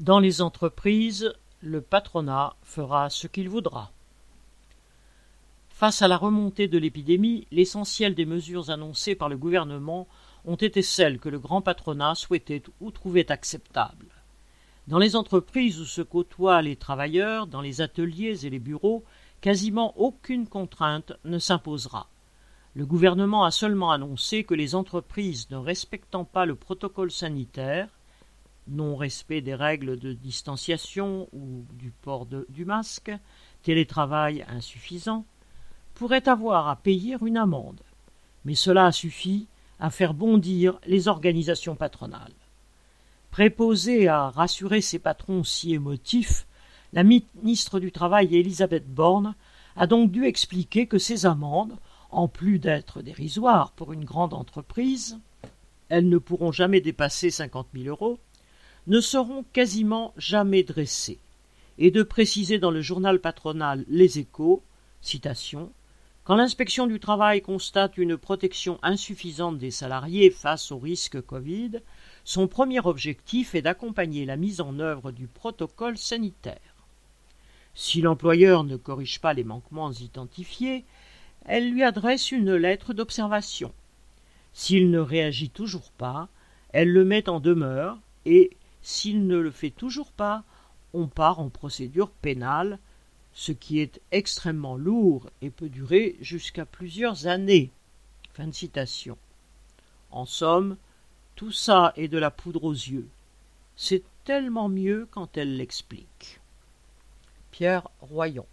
Dans les entreprises, le patronat fera ce qu'il voudra. Face à la remontée de l'épidémie, l'essentiel des mesures annoncées par le gouvernement ont été celles que le grand patronat souhaitait ou trouvait acceptables. Dans les entreprises où se côtoient les travailleurs, dans les ateliers et les bureaux, quasiment aucune contrainte ne s'imposera. Le gouvernement a seulement annoncé que les entreprises ne respectant pas le protocole sanitaire non-respect des règles de distanciation ou du port du masque, télétravail insuffisant, pourraient avoir à payer une amende. Mais cela suffit à faire bondir les organisations patronales. Préposée à rassurer ses patrons si émotifs, la ministre du Travail Elisabeth Borne a donc dû expliquer que ces amendes, en plus d'être dérisoires pour une grande entreprise, elles ne pourront jamais dépasser cinquante mille euros, ne seront quasiment jamais dressés, et de préciser dans le journal patronal Les Échos, citation, quand l'inspection du travail constate une protection insuffisante des salariés face au risque Covid, son premier objectif est d'accompagner la mise en œuvre du protocole sanitaire. Si l'employeur ne corrige pas les manquements identifiés, elle lui adresse une lettre d'observation. S'il ne réagit toujours pas, elle le met en demeure et, s'il ne le fait toujours pas, on part en procédure pénale, ce qui est extrêmement lourd et peut durer jusqu'à plusieurs années. En somme, tout ça est de la poudre aux yeux. C'est tellement mieux quand elle l'explique. Pierre Royon